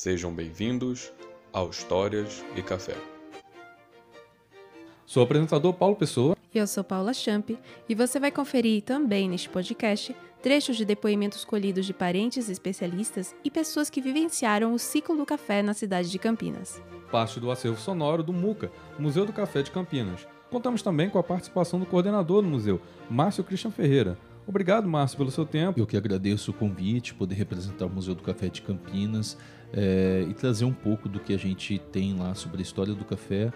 Sejam bem-vindos ao Histórias e Café. Sou o apresentador Paulo Pessoa. E eu sou Paula Champ, e você vai conferir também neste podcast trechos de depoimentos colhidos de parentes especialistas e pessoas que vivenciaram o ciclo do café na cidade de Campinas. Parte do acervo sonoro do MUCA, Museu do Café de Campinas. Contamos também com a participação do coordenador do museu, Márcio Christian Ferreira. Obrigado, Márcio, pelo seu tempo. Eu que agradeço o convite, poder representar o Museu do Café de Campinas é, e trazer um pouco do que a gente tem lá sobre a história do café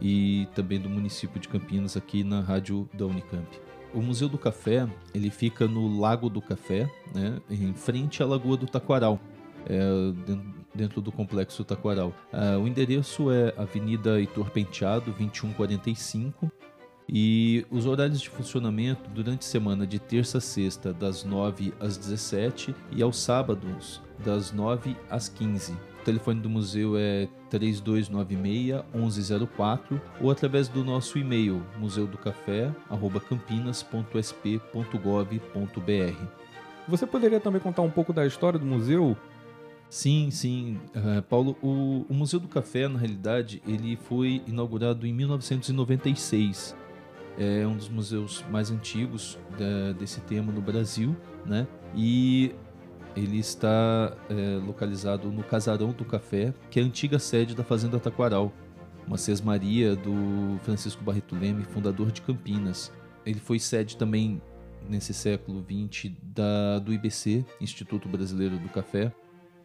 e também do município de Campinas aqui na rádio da Unicamp. O Museu do Café ele fica no Lago do Café, né, em frente à Lagoa do Taquaral, é, dentro do complexo Taquaral. Ah, o endereço é Avenida Heitor Penteado, 2145. E os horários de funcionamento durante a semana de terça a sexta, das 9 às 17 e aos sábados, das 9 às 15. O telefone do museu é 3296-1104 ou através do nosso e-mail museudocafé.campinas.sp.gov.br. Você poderia também contar um pouco da história do museu? Sim, sim, uh, Paulo. O, o, Museu do Café, na realidade, ele foi inaugurado em 1996. É um dos museus mais antigos da, desse tema no Brasil, né? E ele está é, localizado no Casarão do Café, que é a antiga sede da Fazenda Taquaral, uma sesmaria do Francisco Barreto Leme, fundador de Campinas. Ele foi sede também nesse século XX da, do IBC, Instituto Brasileiro do Café,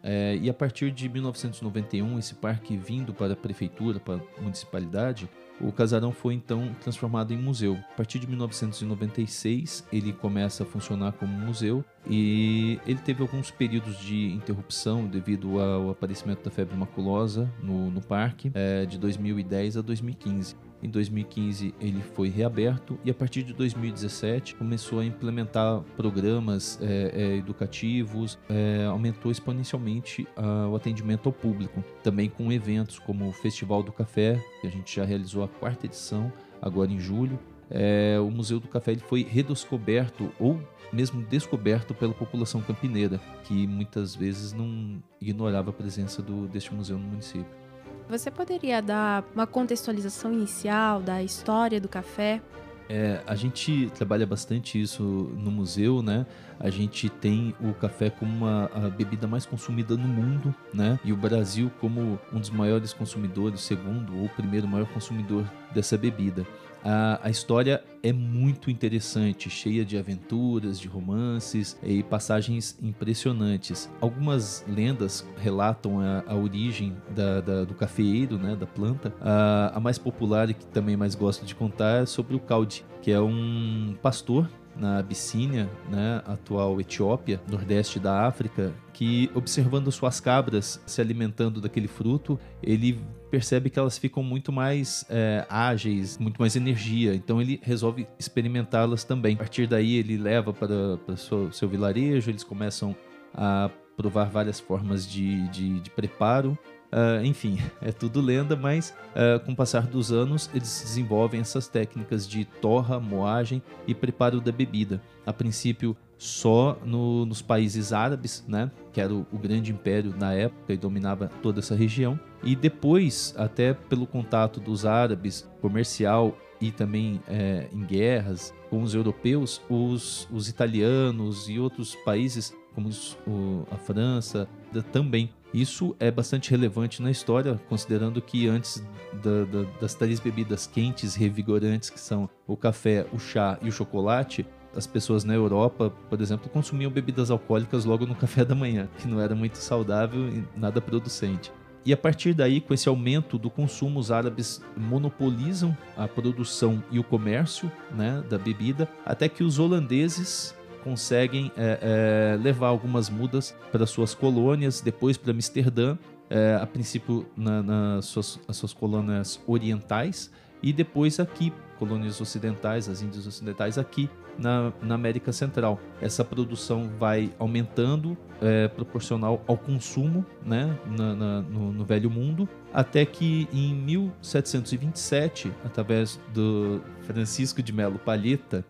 é, e a partir de 1991, esse parque vindo para a prefeitura, para a municipalidade, o casarão foi então transformado em museu. A partir de 1996, ele começa a funcionar como museu e ele teve alguns períodos de interrupção devido ao aparecimento da febre maculosa no, no parque, é, de 2010 a 2015. Em 2015 ele foi reaberto e a partir de 2017 começou a implementar programas é, é, educativos, é, aumentou exponencialmente a, o atendimento ao público, também com eventos como o Festival do Café, que a gente já realizou a quarta edição agora em julho. É, o Museu do Café ele foi redescoberto ou mesmo descoberto pela população campineira, que muitas vezes não ignorava a presença do, deste museu no município. Você poderia dar uma contextualização inicial da história do café? É, a gente trabalha bastante isso no museu, né? A gente tem o café como uma a bebida mais consumida no mundo, né? E o Brasil como um dos maiores consumidores, segundo ou primeiro maior consumidor dessa bebida. A, a história é muito interessante, cheia de aventuras, de romances e passagens impressionantes. Algumas lendas relatam a, a origem da, da, do cafeeiro, né, da planta. A, a mais popular e que também mais gosto de contar é sobre o Caudi, que é um pastor na Abissínia, né, atual Etiópia, nordeste da África, que observando suas cabras se alimentando daquele fruto, ele percebe que elas ficam muito mais é, ágeis, muito mais energia. Então ele resolve experimentá-las também. A partir daí ele leva para, para seu, seu vilarejo, eles começam a provar várias formas de, de, de preparo Uh, enfim, é tudo lenda, mas uh, com o passar dos anos eles desenvolvem essas técnicas de torra, moagem e preparo da bebida. A princípio, só no, nos países árabes, né, que era o, o, grande império na época e dominava toda essa região. E depois, até pelo contato dos árabes comercial e também é, em guerras com os europeus, os, os italianos e outros países, como os, o, a França, também isso é bastante relevante na história, considerando que antes da, da, das três bebidas quentes revigorantes, que são o café, o chá e o chocolate, as pessoas na Europa, por exemplo, consumiam bebidas alcoólicas logo no café da manhã, que não era muito saudável e nada producente. E a partir daí, com esse aumento do consumo, os árabes monopolizam a produção e o comércio né, da bebida, até que os holandeses conseguem é, é, levar algumas mudas para suas colônias, depois para Amsterdã, é, a princípio na, nas suas, as suas colônias orientais e depois aqui, colônias ocidentais, as Índias Ocidentais aqui na, na América Central. Essa produção vai aumentando é, proporcional ao consumo né, na, na, no, no Velho Mundo, até que em 1727, através do Francisco de Melo Palheta,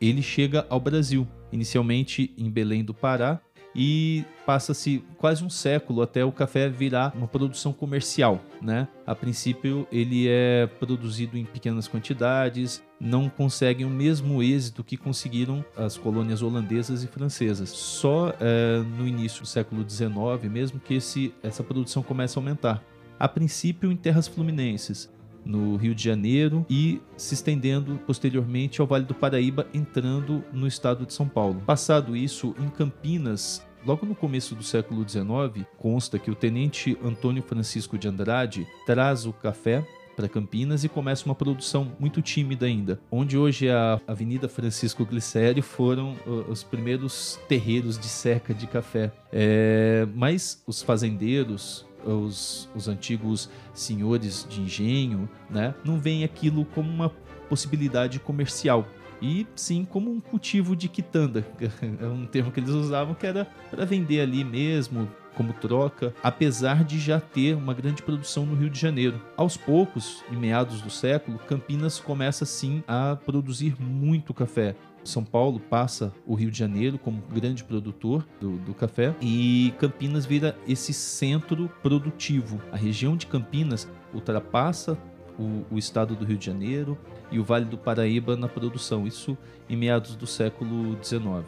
ele chega ao Brasil, inicialmente em Belém do Pará, e passa-se quase um século até o café virar uma produção comercial, né? A princípio ele é produzido em pequenas quantidades, não conseguem o mesmo êxito que conseguiram as colônias holandesas e francesas. Só é, no início do século XIX mesmo que esse, essa produção começa a aumentar. A princípio em terras fluminenses, no Rio de Janeiro e se estendendo posteriormente ao Vale do Paraíba, entrando no estado de São Paulo. Passado isso, em Campinas, Logo no começo do século XIX, consta que o tenente Antônio Francisco de Andrade traz o café para Campinas e começa uma produção muito tímida ainda, onde hoje a Avenida Francisco Glicério foram os primeiros terreiros de seca de café. É, mas os fazendeiros, os, os antigos senhores de engenho, né, não veem aquilo como uma possibilidade comercial e sim como um cultivo de quitanda, é um termo que eles usavam que era para vender ali mesmo, como troca, apesar de já ter uma grande produção no Rio de Janeiro. Aos poucos, em meados do século, Campinas começa sim a produzir muito café. São Paulo passa o Rio de Janeiro como grande produtor do, do, café e Campinas vira esse centro produtivo. A região de Campinas ultrapassa o, o estado do Rio de Janeiro e o Vale do Paraíba na produção, isso em meados do século XIX.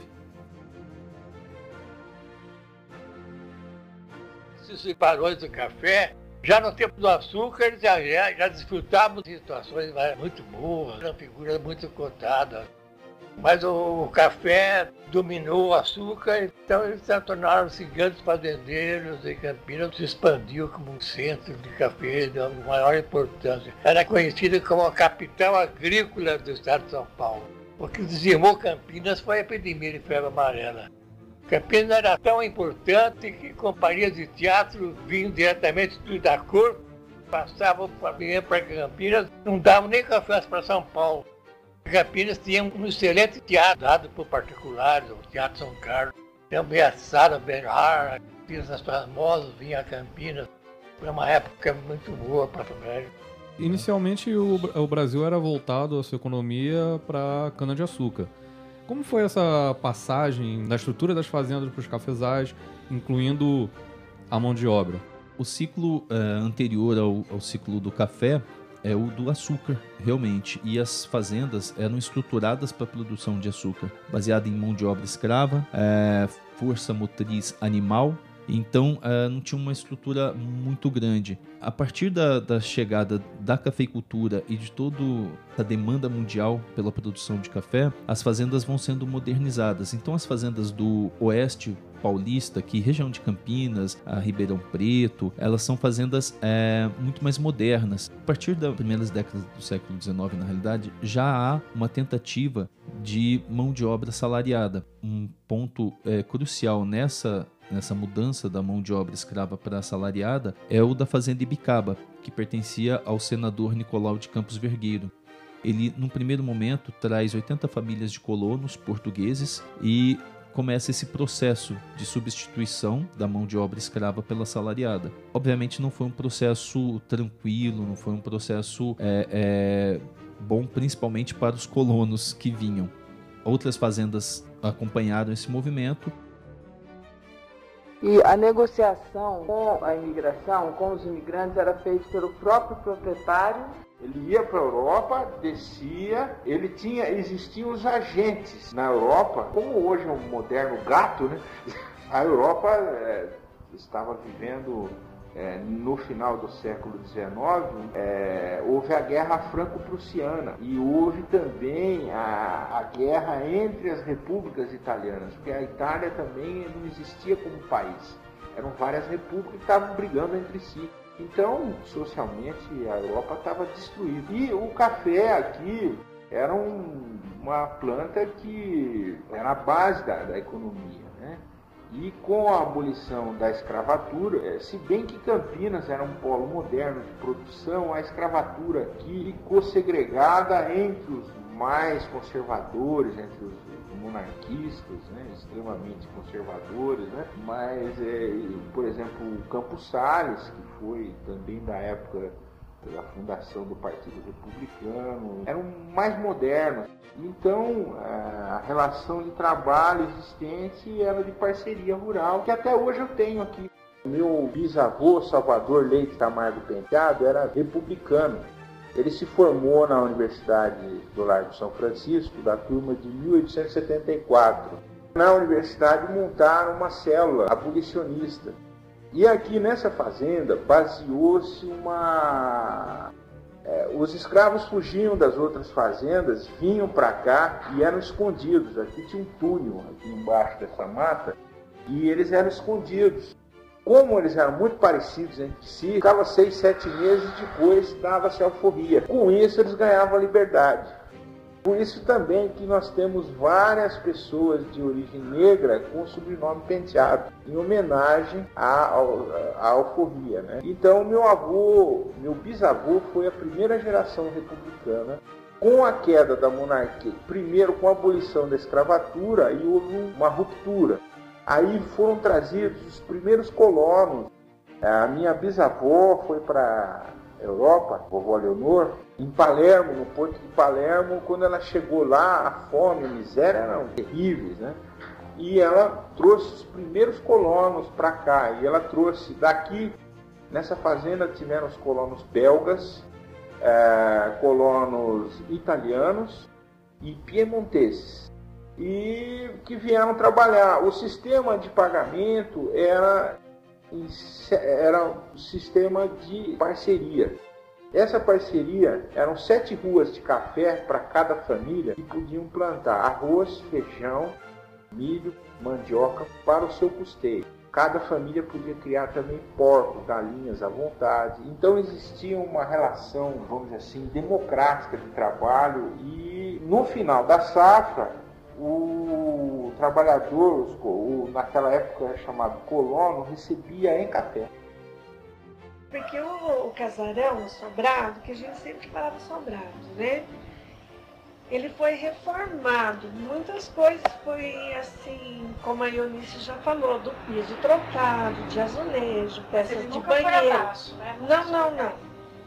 Esses barões do café, já no tempo do açúcar, eles já, já, já desfrutavam de situações muito boas, uma figura muito cotada. Mas o, de dominou o açúcar, então eles se tornaram-se grandes fazendeiros e Campinas se expandiu como um centro de café de maior importância. Era conhecida como a capital agrícola do estado de São Paulo. O que dizimou Campinas foi a epidemia de febre amarela. Campinas era tão importante que companhias de teatro vinham diretamente da cor, passavam para Campinas, não davam nem café para São Paulo. Campinas tinha um excelente teatro dado por particulares, o Teatro São Carlos. Também a Sara Berrar, artistas famosos vinham a Campinas. Foi uma época muito boa para o Brasil. Inicialmente o, o Brasil era voltado a sua economia para cana-de-açúcar. Como foi essa passagem da estrutura das fazendas para os cafezais, incluindo a mão de obra? O ciclo uh, anterior ao, ao ciclo do café é o do açúcar, realmente. E as fazendas eram estruturadas para a produção de açúcar, baseada em mão de obra escrava, é, força motriz animal. Então é, não tinha uma estrutura muito grande. A partir da, da chegada da cafeicultura e de toda a demanda mundial pela produção de café, as fazendas vão sendo modernizadas. Então as fazendas do oeste Paulista, aqui região de Campinas, a Ribeirão Preto, elas são fazendas é, muito mais modernas. A partir das primeiras décadas do século XIX, na realidade, já há uma tentativa de mão de obra salariada. Um ponto é, crucial nessa nessa mudança da mão de obra escrava para assalariada é o da fazenda Ibicaba, que pertencia ao senador Nicolau de Campos Vergueiro. Ele, num primeiro momento, traz 80 famílias de colonos portugueses e começa esse processo de substituição da mão de obra escrava pela salariada. Obviamente não foi um processo tranquilo, não foi um processo é, é, bom, principalmente para os colonos que vinham. Outras fazendas acompanharam esse movimento. E a negociação com a imigração, com os imigrantes, era feita pelo próprio proprietário ele ia para a Europa, descia, ele tinha, existiam os agentes na Europa, como hoje é um moderno gato, né? A Europa é, estava vivendo é, no final do século XIX, é, houve a Guerra Franco-Prussiana e houve também a, a, guerra entre as repúblicas italianas, porque a Itália também não existia como país. Eram várias repúblicas que estavam brigando entre si. Então, socialmente, a Europa estava destruída. E o café aqui era um, uma planta que era a base da, da economia. E com a abolição da escravatura, eh, se bem que Campinas era um polo moderno de produção, a escravatura aqui ficou segregada entre os mais conservadores, entre os monarquistas, né, extremamente conservadores, né, mas, é, por exemplo, o Campos Salles, que foi também da época pela fundação do Partido Republicano, eram mais modernos. Então, a relação de trabalho existente era de parceria rural, que até hoje eu tenho aqui. Meu bisavô, Salvador Leite Camargo Penteado, era republicano. Ele se formou na Universidade do Largo São Francisco, da turma de 1874. Na universidade montaram uma célula abolicionista. E aqui nessa fazenda baseou-se uma. É, os escravos fugiam das outras fazendas, vinham para cá e eram escondidos. Aqui tinha um túnel aqui embaixo dessa mata e eles eram escondidos. Como eles eram muito parecidos entre si, ficava seis, sete meses depois dava-se alforria. Com isso eles ganhavam liberdade. Por isso também que nós temos várias pessoas de origem negra com o sobrenome penteado, em homenagem à, à alforria. Né? Então meu avô, meu bisavô foi a primeira geração republicana com a queda da monarquia, primeiro com a abolição da escravatura e houve uma ruptura. Aí foram trazidos os primeiros colonos. A minha bisavó foi para Europa, vovó Leonor, em Palermo, no porto de Palermo, quando ela chegou lá, a fome, a miséria eram terríveis, né? E ela trouxe os primeiros colonos para cá, e ela trouxe daqui, nessa fazenda tiveram os colonos belgas, é, colonos italianos e piemonteses, e que vieram trabalhar. O sistema de pagamento era era um sistema de parceria. Essa parceria eram sete ruas de café para cada família que podiam plantar arroz, feijão, milho, mandioca para o seu custeio. Cada família podia criar também porcos, galinhas à vontade. Então existia uma relação, vamos dizer assim, democrática de trabalho e no final da safra o trabalhador, o, naquela época era chamado colono, recebia em café. Porque o, o casarão, o sobrado, que a gente sempre falava sobrado, né? Ele foi reformado, muitas coisas foi assim, como a Ionice já falou, do piso trocado, de azulejo, peças de banheiro. Abaixo, né? Não, não, não.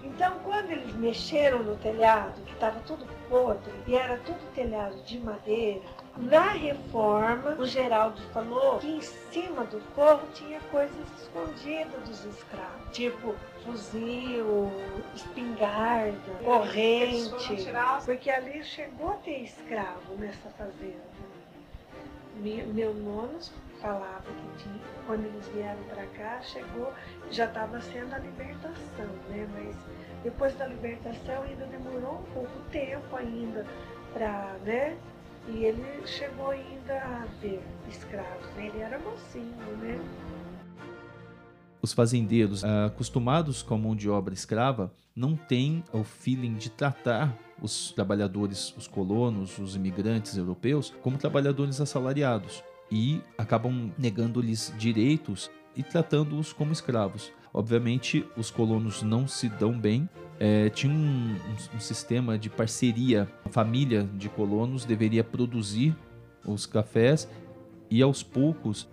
Então, quando eles mexeram no telhado, que estava tudo podre, e era tudo telhado de madeira, na reforma, o Geraldo falou que em cima do forro tinha coisas escondidas dos escravos, tipo fuzil, espingarda, corrente, porque ali chegou a ter escravo nessa fazenda. Meu nono falava que tinha, quando eles vieram para cá, chegou, já estava sendo a libertação, né? Mas depois da libertação ainda demorou um pouco tempo ainda para, né? E ele chegou ainda a ver escravos, né? ele era mocinho, né? Os fazendeiros, acostumados com a mão de obra escrava, não têm o feeling de tratar os trabalhadores, os colonos, os imigrantes europeus, como trabalhadores assalariados e acabam negando-lhes direitos e tratando-os como escravos. Obviamente, os colonos não se dão bem. É, tinha um, um, um, sistema de parceria. A família de colonos deveria produzir os cafés e, aos poucos,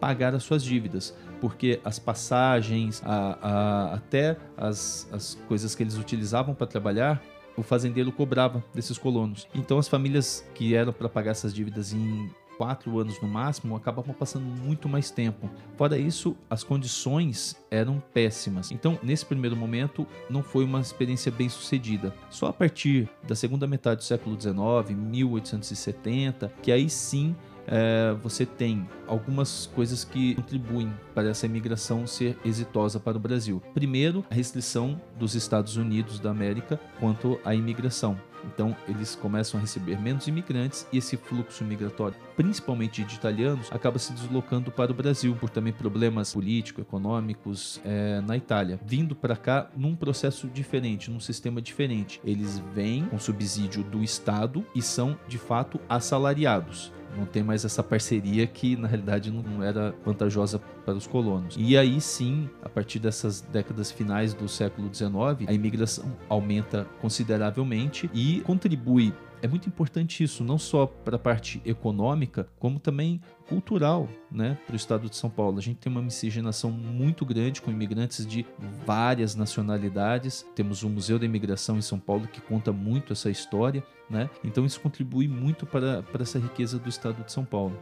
pagar as suas dívidas, porque as passagens, a, a, até as, as coisas que eles utilizavam para trabalhar, o fazendeiro cobrava desses colonos. Então, as famílias que eram para pagar essas dívidas em quatro anos no máximo, acabavam passando muito mais tempo. Fora isso, as condições eram péssimas. Então, nesse primeiro momento, não foi uma experiência bem sucedida. Só a partir da segunda metade do século XIX, 1870, que aí sim é, você tem algumas coisas que contribuem para essa imigração ser exitosa para o Brasil. Primeiro, a restrição dos Estados Unidos da América quanto à imigração. Então, eles começam a receber menos imigrantes e esse fluxo migratório, principalmente de italianos, acaba se deslocando para o Brasil por também problemas políticos, econômicos é, na Itália, vindo para cá num processo diferente, num sistema diferente. Eles vêm com subsídio do Estado e são de fato assalariados não tem mais essa parceria que na realidade não era vantajosa para os colonos. E aí sim, a partir dessas décadas finais do século XIX, a imigração aumenta consideravelmente e contribui é muito importante isso, não só para a parte econômica, como também cultural, né, para o estado de São Paulo. A gente tem uma miscigenação muito grande com imigrantes de várias nacionalidades. Temos o Museu da Imigração em São Paulo que conta muito essa história, né? Então isso contribui muito para, para essa riqueza do estado de São Paulo.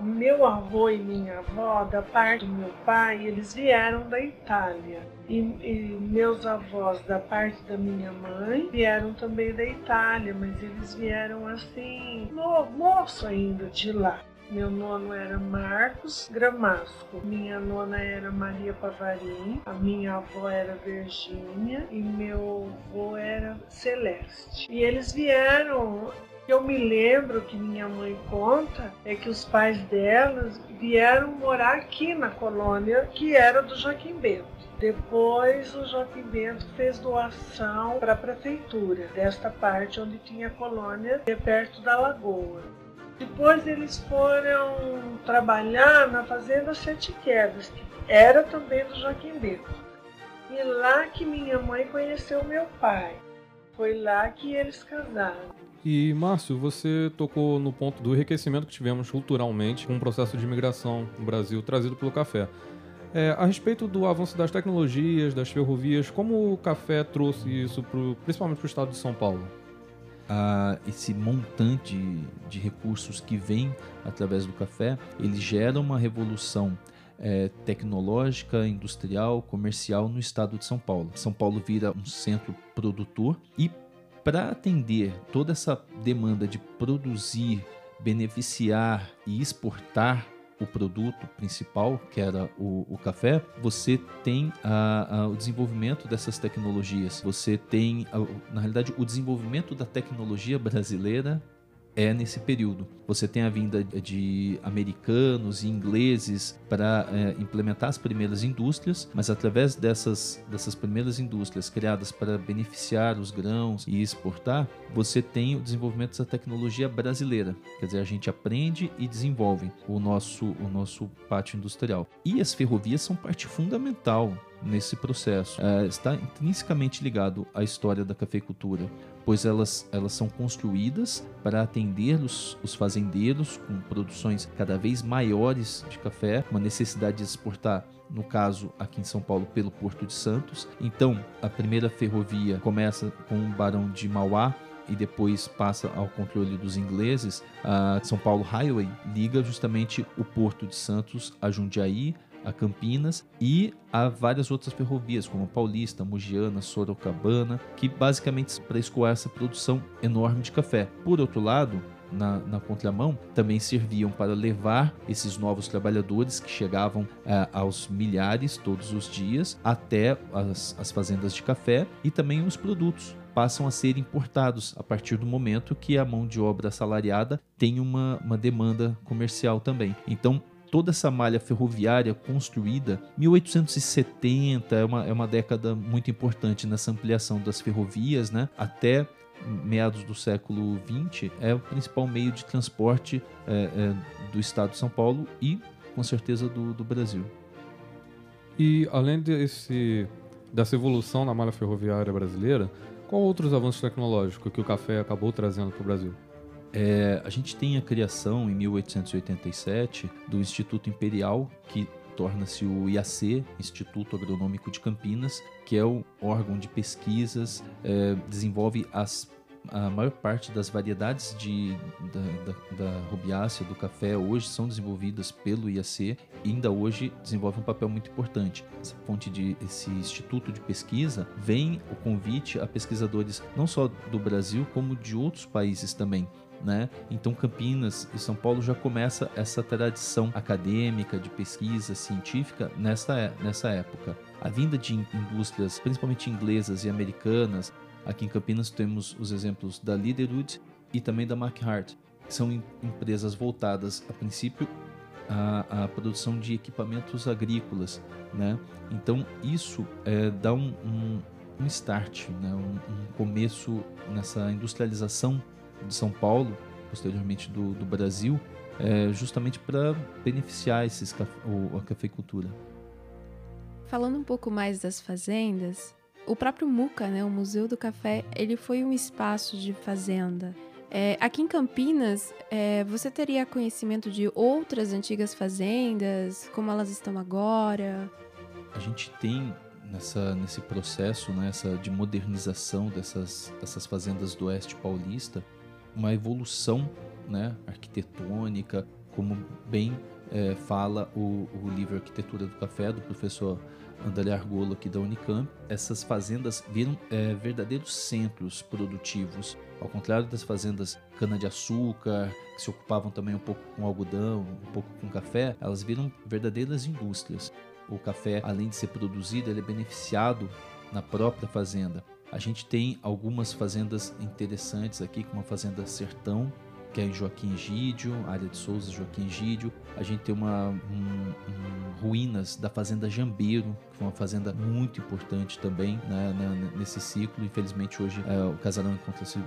Meu avô e minha avó, da parte do meu pai, eles vieram da Itália. E, e, meus avós, da parte da minha mãe, vieram também da Itália, mas eles vieram assim, no, moço ainda de lá. Meu nono era Marcos Gramasco, minha nona era Maria Pavarim, a minha avó era Virgínia e meu avô era Celeste. E eles vieram eu me lembro que minha mãe conta é que os pais delas vieram morar aqui na colônia que era do Joaquim Bento. Depois o Joaquim Bento fez doação para a prefeitura desta parte onde tinha a colônia perto da lagoa. Depois eles foram trabalhar na fazenda Sete Quedas, que era também do Joaquim Bento. E lá que minha mãe conheceu meu pai. Foi lá que eles casaram. E, Márcio, você tocou no ponto do enriquecimento que tivemos culturalmente com o processo de imigração no Brasil trazido pelo café. É, a respeito do avanço das tecnologias, das ferrovias, como o café trouxe isso, pro, principalmente para o estado de São Paulo? Ah, esse montante de recursos que vem através do café, ele gera uma revolução é, tecnológica, industrial, comercial no estado de São Paulo. São Paulo vira um centro produtor e para atender toda essa demanda de produzir, beneficiar e exportar o produto principal, que era o, o café, você tem a, a, o desenvolvimento dessas tecnologias. Você tem, a, na realidade, o desenvolvimento da tecnologia brasileira é nesse período. Você tem a vinda de americanos e ingleses para é, implementar as primeiras indústrias, mas através dessas, dessas primeiras indústrias criadas para beneficiar os grãos e exportar, você tem o desenvolvimento dessa tecnologia brasileira. Quer dizer, a gente aprende e desenvolve o nosso, o nosso pátio industrial. E as ferrovias são parte fundamental nesse processo. É, está intrinsecamente ligado à história da cafeicultura pois elas, elas são construídas para atender os, os fazendeiros com produções cada vez maiores de café, uma necessidade de exportar no caso aqui em São Paulo pelo Porto de Santos. Então, a primeira ferrovia começa com o Barão de Mauá, e depois passa ao controle dos ingleses, a São Paulo Highway liga justamente o Porto de Santos a Jundiaí, a Campinas e a várias outras ferrovias, como Paulista, Mogiana, Sorocabana, que basicamente para escoar essa produção enorme de café. Por outro lado, na, na, contramão também serviam para levar esses novos trabalhadores que chegavam eh, aos milhares todos os dias até as, as fazendas de café e também os produtos passam a ser importados a partir do momento que a mão de obra assalariada tem uma, uma demanda comercial também. Então, toda essa malha ferroviária construída. 1870 é uma, é uma década muito importante nessa ampliação das ferrovias, né? Até meados do século XX é o principal meio de transporte é, é, do estado de São Paulo e, com certeza, do, do Brasil. E além desse, dessa evolução na malha ferroviária brasileira, qual outros avanços tecnológicos que o café acabou trazendo para o Brasil? É, a gente tem a criação em 1887 do Instituto Imperial, que torna-se o IAC, Instituto Agronômico de Campinas, que é o órgão de pesquisas, é, desenvolve as a maior parte das variedades de, da, da, da rubiácea, do café, hoje são desenvolvidas pelo IAC e ainda hoje desenvolve um papel muito importante. Essa fonte de esse instituto de pesquisa vem o convite a pesquisadores não só do Brasil, como de outros países também né? Então Campinas e São Paulo já começa essa tradição acadêmica de pesquisa científica nessa, é, nessa época. A vinda de indústrias, principalmente inglesas e americanas, aqui em Campinas temos os exemplos da Liderwood e também da McHart, que são empresas voltadas a princípio à, à produção de equipamentos agrícolas, né? Então isso é, dá um, um, um start, né? um, um começo nessa industrialização de São Paulo, posteriormente do, do Brasil, é, justamente para beneficiar esses, o, a cafeicultura. Falando um pouco mais das fazendas, o próprio MUCA, né, o Museu do Café, ele foi um espaço de fazenda. É, aqui em Campinas, é, você teria conhecimento de outras antigas fazendas, como elas estão agora? A gente tem nessa, nesse processo nessa né, de modernização dessas, dessas fazendas do oeste paulista uma evolução né, arquitetônica, como bem é, fala o, o livro Arquitetura do Café, do professor André Argolo aqui da Unicamp, essas fazendas viram é, verdadeiros centros produtivos, ao contrário das fazendas cana-de-açúcar, que se ocupavam também um pouco com algodão, um pouco com café, elas viram verdadeiras indústrias. O café, além de ser produzido, ele é beneficiado na própria fazenda. A gente tem algumas fazendas interessantes aqui, como a Fazenda Sertão, que é em Joaquim Gídio, área de Souza, Joaquim Gídio. A gente tem uma um, um, ruínas da Fazenda Jambeiro, que foi uma fazenda muito importante também né, nesse ciclo. Infelizmente hoje é, o casarão encontra-se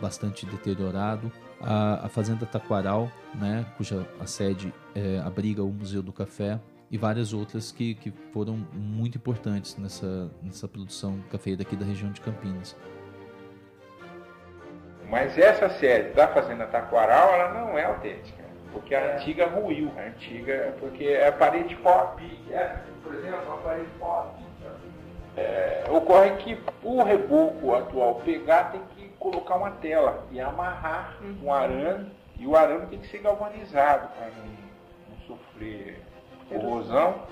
bastante deteriorado. A, a, Fazenda Taquaral, né, cuja a sede é, abriga o Museu do Café, e várias outras que, que foram muito importantes nessa, nessa produção cafeira aqui da região de Campinas. Mas essa sede da Fazenda Taquaral, ela não é autêntica, porque a antiga ruiu. A antiga, porque é a parede pop, é, por exemplo, a parede pop. É, ocorre que o reboco atual pegar tem que colocar uma tela e amarrar um arame, e o arame tem que ser galvanizado para não, não sofrer corrosão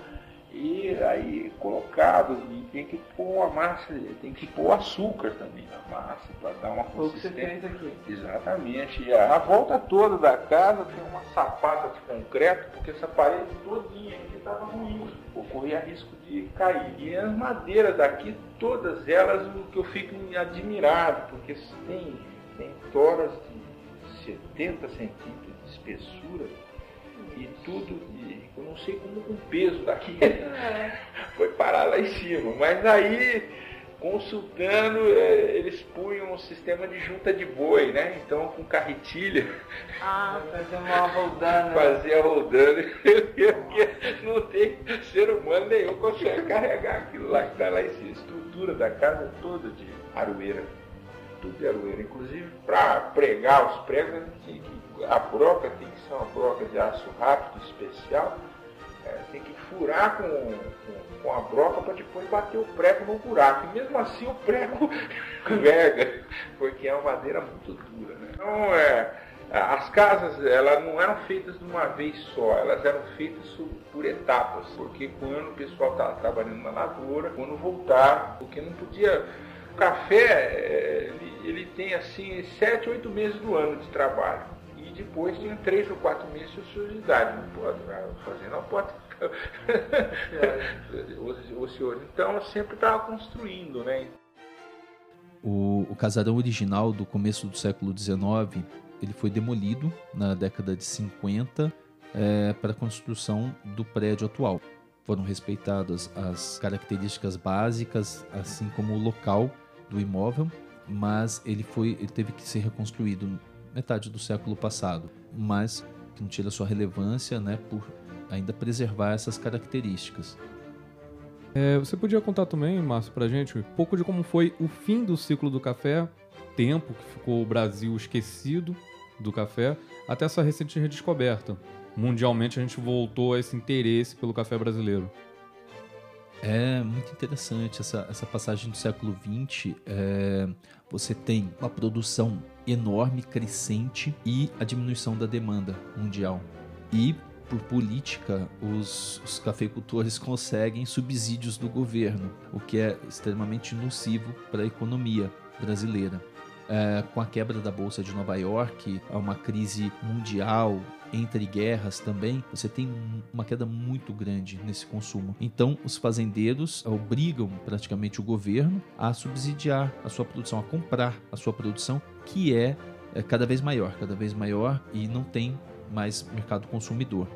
e aí colocado, e tem que pôr a massa, tem que pôr açúcar também na massa para dar uma consistência. Exatamente. E a, a, volta toda da casa tem uma sapada de concreto, porque essa parede todinha aqui estava ruim, corria risco de cair. E as madeiras daqui, todas elas, o que eu fico admirado, porque tem, tem toras de 70 centímetros de espessura e tudo, não sei como o peso daqui é. foi parar lá em cima. Mas aí, consultando, é, eles punham um sistema de junta de boi, né? Então com carretilha. Ah, fazer uma rodando. Fazia rodando. Porque não tem ser humano nenhum consegue carregar aquilo lá que está lá em cima. A estrutura da casa toda de aroeira. Tudo de aroeira. Inclusive, para pregar os pregos, a broca tem que ser uma broca de aço rápido, especial. Tem que furar com, com, com a broca para depois bater o prego no buraco. E mesmo assim o prego verga, porque é uma madeira muito dura. Né? Então, é, as casas elas não eram feitas de uma vez só, elas eram feitas por etapas, porque quando o pessoal estava trabalhando na lavoura, quando voltar, porque não podia. O café é, ele, ele tem assim sete, oito meses do ano de trabalho depois tinha três ou quatro meses de ociosidade. Não pode fazer, não pode. Ocioso. Então eu sempre estava construindo, né? O, o casarão original do começo do século XIX ele foi demolido na década de 50 é, para a construção do prédio atual. Foram respeitadas as características básicas, assim como o local do imóvel, mas ele foi, ele teve que ser reconstruído metade do século passado, mas que não tira sua relevância, né, por ainda preservar essas características. É, você podia contar também, Márcio, para gente um pouco de como foi o fim do ciclo do café, tempo que ficou o Brasil esquecido do café, até essa recente redescoberta. Mundialmente a gente voltou a esse interesse pelo café brasileiro. É muito interessante essa, essa passagem do século XX. É, você tem uma produção enorme, crescente e a diminuição da demanda mundial. E por política, os, os, cafeicultores conseguem subsídios do governo, o que é extremamente nocivo para a economia brasileira. É, com a quebra da Bolsa de Nova York, uma crise mundial entre guerras também, você tem uma queda muito grande nesse consumo. Então, os fazendeiros obrigam praticamente o governo a subsidiar a sua produção, a comprar a sua produção, que é, é cada vez maior, cada vez maior e não tem mais mercado consumidor.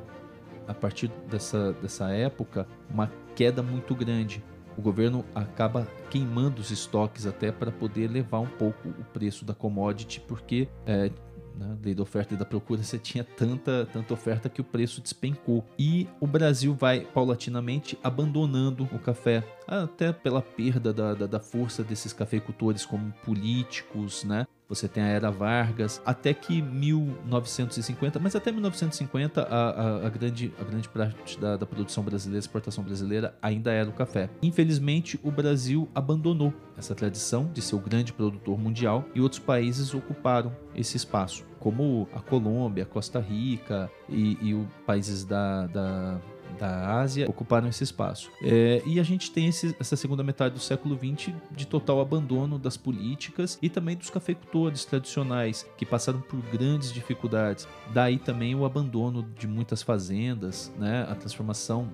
A partir dessa, dessa época, uma queda muito grande. O governo acaba queimando os estoques até para poder levar um pouco o preço da commodity, porque é, né, lei da oferta e da procura, você tinha tanta, tanta oferta que o preço despencou. E o Brasil vai paulatinamente abandonando o café, até pela perda da, da, da força desses cafeicultores como políticos, né? Você tem a Era Vargas, até que 1950, mas até 1950 a, a, a grande, a grande parte da, da produção brasileira, exportação brasileira ainda era o café. Infelizmente, o Brasil abandonou essa tradição de ser o grande produtor mundial e outros países ocuparam esse espaço, como a Colômbia, Costa Rica e, e países da, da da Ásia ocuparam esse espaço. É, e a gente tem esse, essa segunda metade do século XX de total abandono das políticas e também dos cafeicultores tradicionais que passaram por grandes dificuldades. Daí também o abandono de muitas fazendas, né, a transformação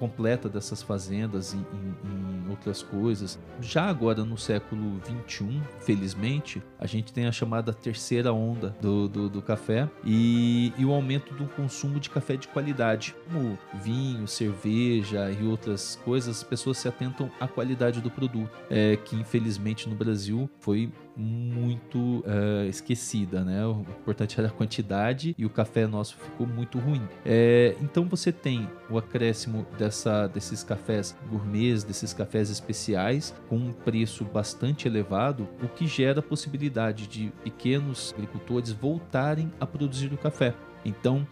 completa dessas fazendas em, em, em, outras coisas. Já agora no século 21, felizmente, a gente tem a chamada terceira onda do, do, do café e, e, o aumento do consumo de café de qualidade, como vinho, cerveja e outras coisas. As pessoas se atentam à qualidade do produto, é, que infelizmente no Brasil foi muito uh, esquecida, né? O importante era a quantidade e o café nosso ficou muito ruim. É, então você tem o acréscimo dessa, desses cafés gourmets, desses cafés especiais, com um preço bastante elevado, o que gera a possibilidade de pequenos agricultores voltarem a produzir o café. Então,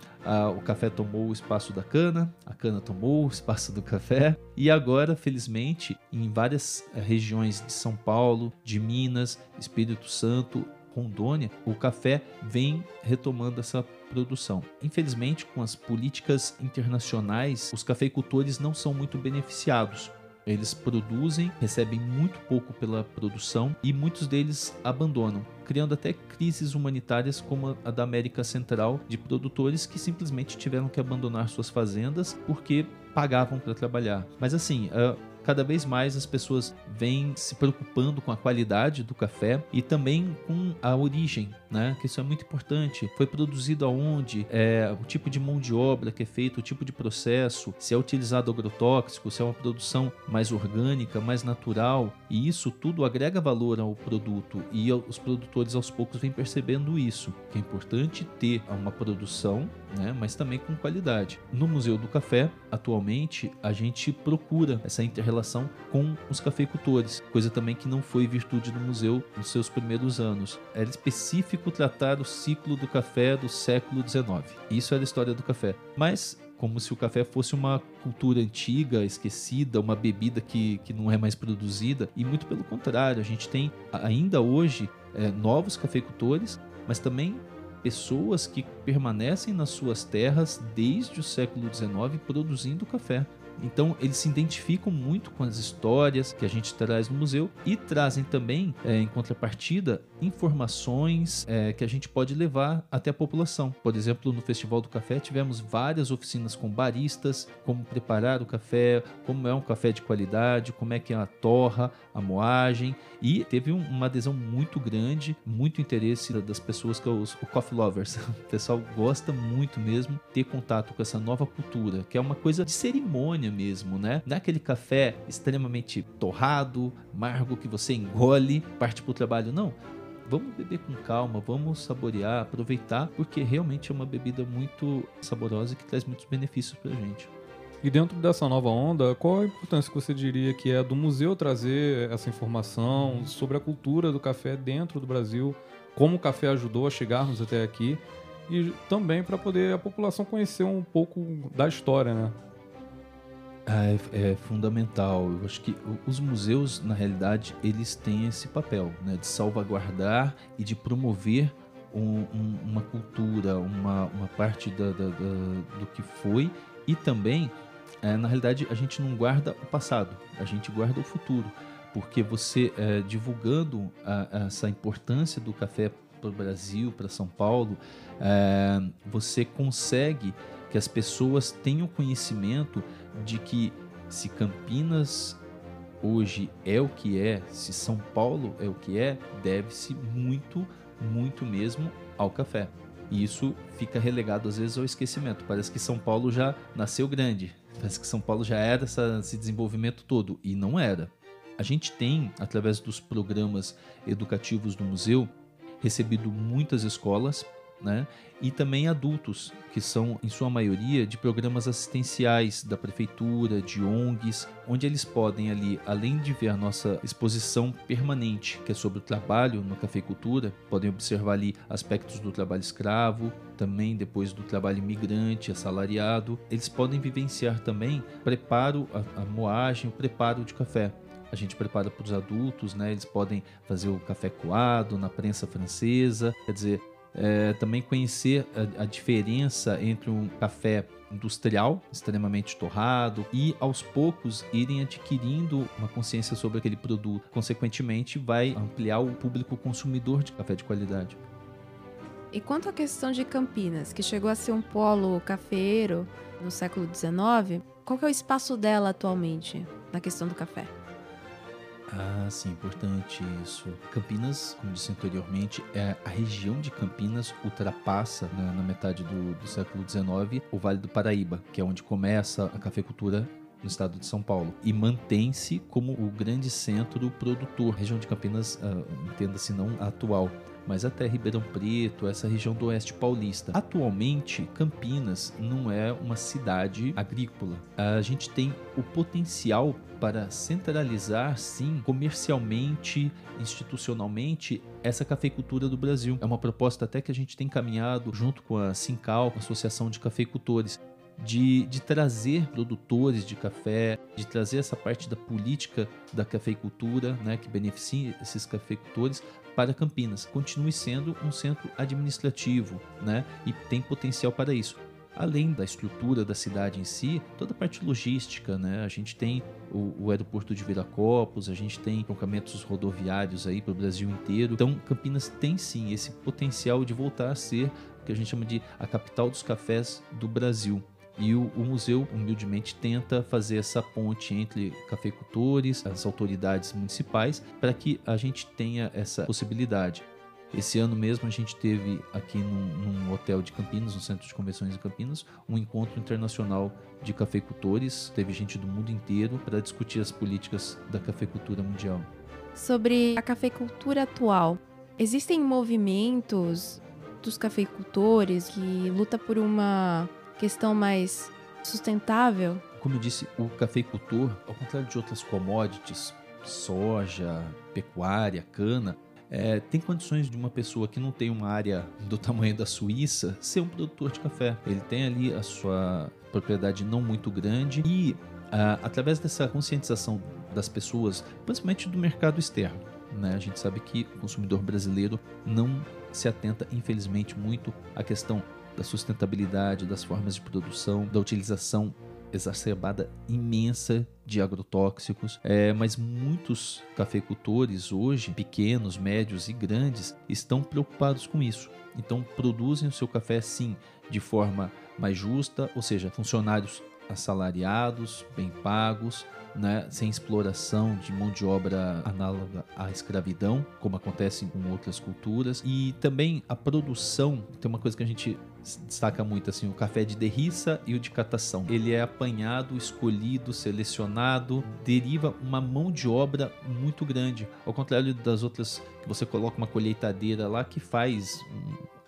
o café tomou o espaço da cana, a cana tomou o espaço do café, e agora, felizmente, em várias eh, regiões de São Paulo, de Minas, Espírito Santo, Rondônia, o café vem retomando essa produção. Infelizmente, com as políticas internacionais, os cafeicultores não são muito beneficiados eles produzem, recebem muito pouco pela produção e muitos deles abandonam, criando até crises humanitárias como a da América Central, de produtores que simplesmente tiveram que abandonar suas fazendas porque pagavam para trabalhar. Mas assim, cada vez mais as pessoas vêm se preocupando com a qualidade do café e também com a origem, né? Que isso é muito importante. Foi produzido aonde, é, o tipo de mão de obra que é feito, o tipo de processo, se é utilizado agrotóxico, se é uma produção mais orgânica, mais natural. E isso tudo agrega valor ao produto e os produtores aos poucos vêm percebendo isso, que é importante ter uma produção, né? Mas também com qualidade. No Museu do Café, atualmente, a gente procura essa inter relação com os cafeicultores, coisa também que não foi virtude do museu nos seus primeiros anos. Era específico tratar o ciclo do café do século XIX. Isso era a história do café. Mas como se o café fosse uma cultura antiga, esquecida, uma bebida que, que não é mais produzida, e muito pelo contrário, a gente tem ainda hoje é, novos cafeicultores, mas também pessoas que permanecem nas suas terras desde o século XIX produzindo café. Então eles se identificam muito com as histórias que a gente traz no museu e trazem também, é, em contrapartida, informações é, que a gente pode levar até a população. Por exemplo, no Festival do Café tivemos várias oficinas com baristas, como preparar o café, como é um café de qualidade, como é que é a torra, a moagem e teve um, uma adesão muito grande, muito interesse das pessoas que é os coffee lovers. O pessoal gosta muito mesmo ter contato com essa nova cultura, que é uma coisa de cerimônia mesmo, né? Não é aquele café extremamente torrado, amargo que você engole, parte para o trabalho, não vamos beber com calma, vamos saborear, aproveitar, porque realmente é uma bebida muito saborosa e que traz muitos benefícios para a gente. E dentro dessa nova onda, qual a importância que você diria que é do museu trazer essa informação sobre a cultura do café dentro do Brasil, como o café ajudou a chegarmos até aqui e também para poder a população conhecer um pouco da história, né? É, é, fundamental. Eu acho que os museus, na realidade, eles têm esse papel né, de salvaguardar e de promover um, um, uma cultura, uma, uma parte da, da, da, do que foi e também, é, na realidade, a gente não guarda o passado, a gente guarda o futuro, porque você é, divulgando a, essa importância do café para o Brasil, para São Paulo, é, você consegue que as pessoas tenham conhecimento de que se Campinas hoje é o que é, se São Paulo é o que é, deve-se muito, muito mesmo ao café. E isso fica relegado às vezes ao esquecimento. Parece que São Paulo já nasceu grande. Parece que São Paulo já era essa, esse desenvolvimento todo. E não era. A gente tem, através dos programas educativos do museu, recebido muitas escolas né? E também adultos, que são, em sua maioria, de programas assistenciais da prefeitura, de ONGs, onde eles podem ali, além de ver a nossa exposição permanente, que é sobre o trabalho na cafeicultura, podem observar ali aspectos do trabalho escravo, também depois do trabalho imigrante, assalariado. Eles podem vivenciar também preparo, a, a moagem, o preparo de café a gente prepara para os adultos, né? Eles podem fazer o café coado na prensa francesa, quer dizer, é, também conhecer a, a, diferença entre um café industrial, extremamente torrado, e aos poucos irem adquirindo uma consciência sobre aquele produto. Consequentemente, vai ampliar o público consumidor de café de qualidade. E quanto à questão de Campinas, que chegou a ser um polo cafeiro no século XIX, qual é o espaço dela atualmente na questão do café? Ah, sim, importante isso. Campinas, como disse anteriormente, é a região de Campinas ultrapassa né, na metade do, do século XIX o Vale do Paraíba, que é onde começa a cafeicultura no estado de São Paulo e mantém-se como o grande centro produtor. A região de Campinas, uh, entenda-se não atual, mas até Ribeirão Preto, essa região do oeste paulista. Atualmente, Campinas não é uma cidade agrícola. A gente tem o potencial para centralizar, sim, comercialmente, institucionalmente, essa cafeicultura do Brasil. É uma proposta até que a gente tem caminhado junto com a Sincal, Associação de Cafeicultores. De, de, trazer produtores de café, de trazer essa parte da política da cafeicultura, né, que beneficia esses cafeicultores para Campinas. Continue sendo um centro administrativo, né, e tem potencial para isso além da estrutura da cidade em si, toda a parte logística, né? A gente tem o, o aeroporto de Viracopos, a gente tem trocamentos rodoviários aí para o Brasil inteiro. Então, Campinas tem sim esse potencial de voltar a ser o que a gente chama de a capital dos cafés do Brasil. E o, o, museu, humildemente, tenta fazer essa ponte entre cafeicultores, as autoridades municipais, para que a gente tenha essa possibilidade. Esse ano mesmo a gente teve aqui num, num, hotel de Campinas, no Centro de Convenções de Campinas, um encontro internacional de cafeicultores. Teve gente do mundo inteiro para discutir as políticas da cafeicultura mundial. Sobre a cafeicultura atual, existem movimentos dos cafeicultores que luta por uma questão mais sustentável? Como eu disse, o cafeicultor, ao contrário de outras commodities, soja, pecuária, cana, é, tem condições de uma pessoa que não tem uma área do tamanho da Suíça ser um produtor de café. Ele tem ali a sua propriedade não muito grande e ah, através dessa conscientização das pessoas, principalmente do mercado externo, né, a gente sabe que o consumidor brasileiro não se atenta, infelizmente, muito à questão da sustentabilidade, das formas de produção, da utilização exacerbada imensa de agrotóxicos, é, mas muitos cafeicultores hoje, pequenos, médios e grandes, estão preocupados com isso. Então produzem o seu café sim de forma mais justa, ou seja, funcionários assalariados, bem pagos, né, sem exploração de mão de obra análoga à escravidão, como acontece com outras culturas, e também a produção, tem uma coisa que a gente destaca muito assim, o café de derriça e o de catação. Ele é apanhado, escolhido, selecionado, deriva uma mão de obra muito grande, ao contrário das outras que você coloca uma colheitadeira lá que faz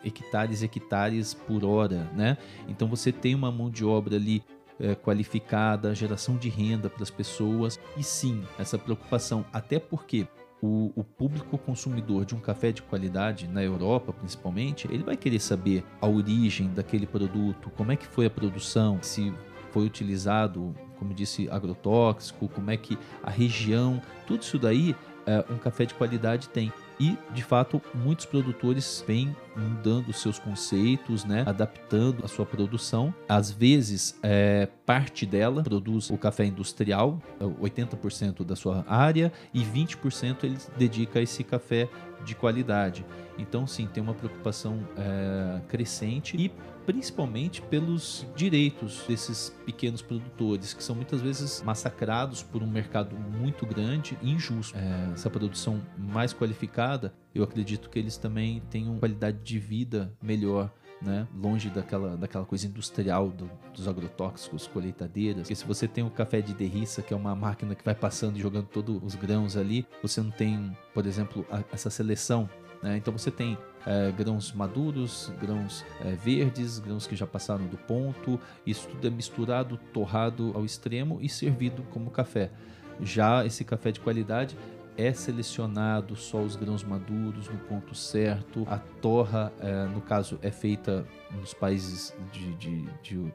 hectares hectares por hora, né? Então você tem uma mão de obra ali é, qualificada, geração de renda para as pessoas e sim, essa preocupação, até porque o, o, público consumidor de um café de qualidade, na Europa principalmente, ele vai querer saber a origem daquele produto, como é que foi a produção, se foi utilizado, como disse, agrotóxico, como é que a região, tudo isso daí é, um café de qualidade tem. E, de fato, muitos produtores vêm mudando seus conceitos, né? adaptando a sua produção. Às vezes, é, parte dela produz o café industrial, 80% é, da sua área, e 20% ele dedica a esse café de qualidade. Então, sim, tem uma preocupação é, crescente e principalmente pelos direitos desses pequenos produtores, que são muitas vezes massacrados por um mercado muito grande e injusto. É, essa produção mais qualificada, eu acredito que eles também tenham qualidade de vida melhor. Né? longe daquela, daquela coisa industrial do, dos agrotóxicos, colheitadeiras. Porque se você tem o café de derriça, que é uma máquina que vai passando e jogando todos os grãos ali, você não tem, por exemplo, a, essa seleção Né? Então você tem é, grãos maduros, grãos é, verdes, grãos que já passaram do ponto. Isso tudo é misturado, torrado ao extremo e servido como café. Já esse café de qualidade é selecionado só os grãos maduros no ponto certo. A torra, é, no caso, é feita nos países de, de, de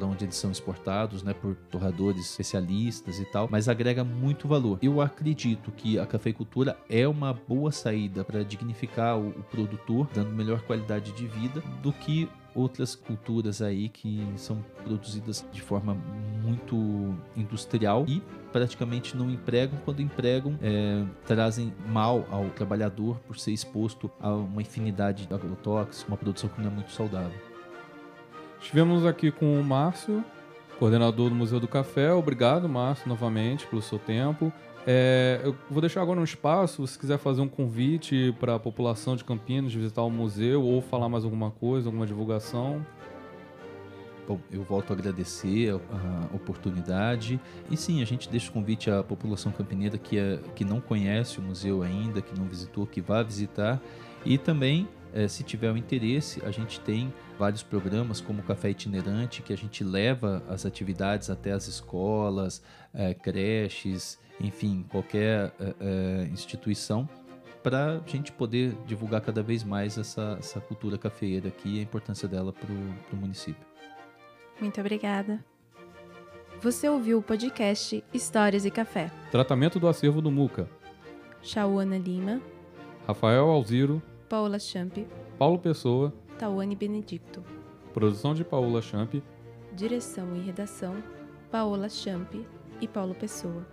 para onde eles são exportados, né, por torradores especialistas e tal, mas agrega muito valor. Eu acredito que a cafeicultura é uma boa saída para dignificar o, o produtor, dando melhor qualidade de vida do que outras culturas aí que são produzidas de forma muito industrial e praticamente não empregam, quando empregam, é, trazem mal ao trabalhador por ser exposto a uma infinidade de agrotóxicos, uma produção que não é muito saudável. Estivemos aqui com o Márcio, coordenador do Museu do Café. Obrigado, Márcio, novamente, pelo seu tempo. É, eu vou deixar agora um espaço, se quiser fazer um convite para a população de Campinas visitar o museu ou falar mais alguma coisa, alguma divulgação. Bom, eu volto a agradecer a, oportunidade. E sim, a gente deixa o convite à população campineira que, é, que não conhece o museu ainda, que não visitou, que vá visitar. E também é, se tiver o interesse, a gente tem vários programas como o Café Itinerante, que a gente leva as atividades até as escolas, é, creches, enfim, qualquer é, é instituição, para a gente poder divulgar cada vez mais essa, essa cultura cafeeira aqui e a importância dela para o município. Muito obrigada. Você ouviu o podcast Histórias e Café. Tratamento do acervo do Muca. Chauana Lima. Rafael Alziro. Paula Champ, Paulo Pessoa, Tawane Benedicto. Produção de Paula Champ. Direção e redação: Paola Champ e Paulo Pessoa.